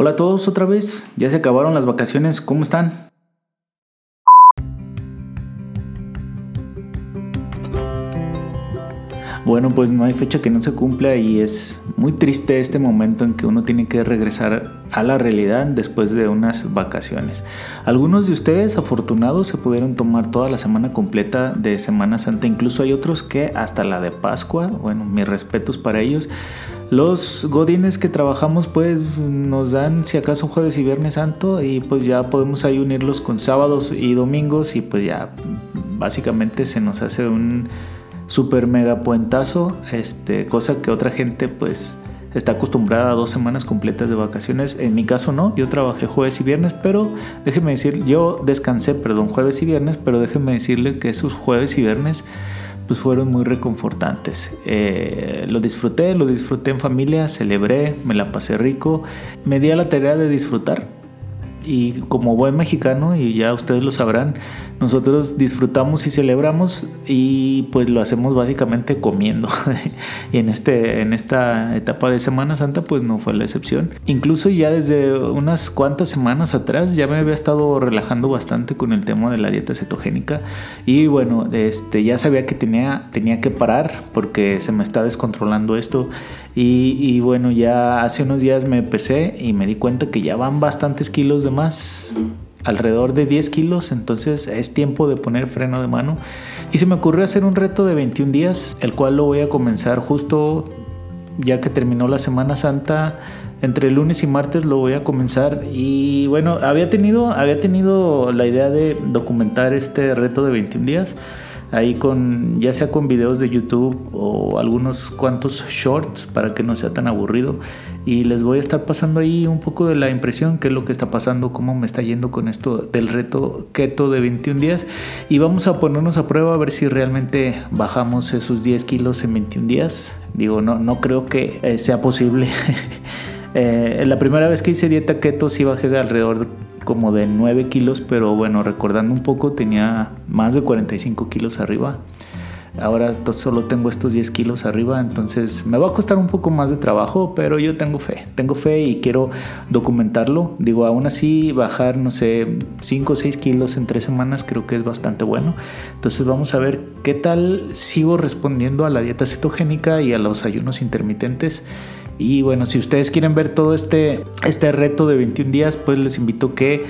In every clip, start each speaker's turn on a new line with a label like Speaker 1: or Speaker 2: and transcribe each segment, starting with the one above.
Speaker 1: Hola a todos otra vez, ya se acabaron las vacaciones, ¿cómo están? Bueno, pues no hay fecha que no se cumpla y es muy triste este momento en que uno tiene que regresar a la realidad después de unas vacaciones. Algunos de ustedes afortunados se pudieron tomar toda la semana completa de Semana Santa, incluso hay otros que hasta la de Pascua, bueno, mis respetos para ellos. Los godines que trabajamos pues nos dan si acaso jueves y viernes santo y pues ya podemos ahí unirlos con sábados y domingos y pues ya básicamente se nos hace un super mega puentazo, este, cosa que otra gente pues está acostumbrada a dos semanas completas de vacaciones. En mi caso no, yo trabajé jueves y viernes, pero déjeme decir, yo descansé, perdón, jueves y viernes, pero déjeme decirle que esos jueves y viernes pues fueron muy reconfortantes. Eh, lo disfruté, lo disfruté en familia, celebré, me la pasé rico, me di a la tarea de disfrutar y como buen mexicano, y ya ustedes lo sabrán, nosotros disfrutamos y celebramos y pues lo hacemos básicamente comiendo. y en, este, en esta etapa de Semana Santa pues no fue la excepción. Incluso ya desde unas cuantas semanas atrás ya me había estado relajando bastante con el tema de la dieta cetogénica y bueno, este, ya sabía que tenía, tenía que parar porque se me está descontrolando esto y, bueno, ya hace unos días me pesé y me di cuenta que ya van bastantes kilos de más, alrededor de 10 kilos, entonces es tiempo de poner freno de mano. Y se me ocurrió hacer un reto de 21 días, el cual lo voy a comenzar justo ya que terminó la Semana Santa. Entre lunes y martes lo voy a comenzar y bueno, había tenido, había tenido la idea de documentar este reto de 21 días ahí con ya sea con videos de YouTube o algunos cuantos shorts para que no sea tan aburrido. Y les voy a estar pasando ahí un poco de la impresión qué es lo que está pasando cómo me está yendo con esto del reto keto de 21 días. Y vamos a ponernos a prueba a ver si realmente bajamos esos 10 kilos en 21 días. Digo no no creo que eh, sea posible. Eh, la primera vez que hice dieta keto sí bajé de alrededor como de 9 kilos, pero bueno, recordando un poco, tenía más de 45 kilos arriba. Ahora solo tengo estos 10 kilos arriba, entonces me va a costar un poco más de trabajo, pero yo tengo fe, tengo fe y quiero documentarlo. Digo, aún así bajar, no sé, 5 o 6 kilos en 3 semanas creo que es bastante bueno. Entonces vamos a ver qué tal sigo respondiendo a la dieta cetogénica y a los ayunos intermitentes. Y bueno, si ustedes quieren ver todo este, este reto de 21 días, pues les invito que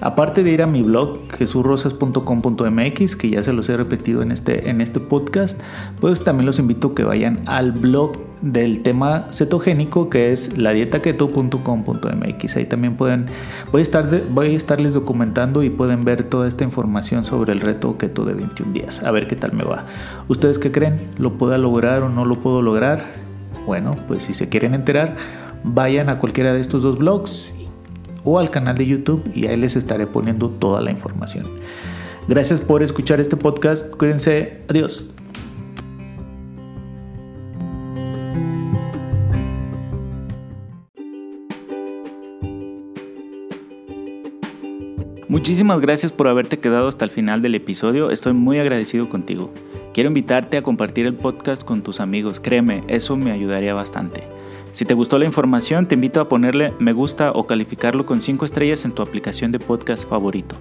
Speaker 1: aparte de ir a mi blog jesurrosas.com.mx, que ya se los he repetido en este, en este podcast, pues también los invito que vayan al blog del tema cetogénico que es ladietaketo.com.mx. Ahí también pueden, voy a, estar voy a estarles documentando y pueden ver toda esta información sobre el reto keto de 21 días. A ver qué tal me va. ¿Ustedes qué creen? ¿Lo puedo lograr o no lo puedo lograr? Bueno, pues si se quieren enterar, vayan a cualquiera de estos dos blogs o al canal de YouTube y ahí les estaré poniendo toda la información. Gracias por escuchar este podcast. Cuídense. Adiós. Muchísimas gracias por haberte quedado hasta el final del episodio, estoy muy agradecido contigo. Quiero invitarte a compartir el podcast con tus amigos, créeme, eso me ayudaría bastante. Si te gustó la información, te invito a ponerle me gusta o calificarlo con 5 estrellas en tu aplicación de podcast favorito.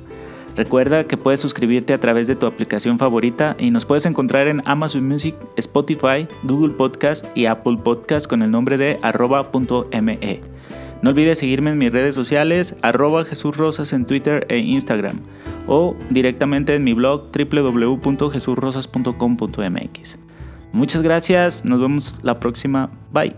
Speaker 1: Recuerda que puedes suscribirte a través de tu aplicación favorita y nos puedes encontrar en Amazon Music, Spotify, Google Podcast y Apple Podcast con el nombre de arroba.me. No olvides seguirme en mis redes sociales, arroba Jesús Rosas en Twitter e Instagram, o directamente en mi blog www.jesurrosas.com.mx. Muchas gracias, nos vemos la próxima, bye.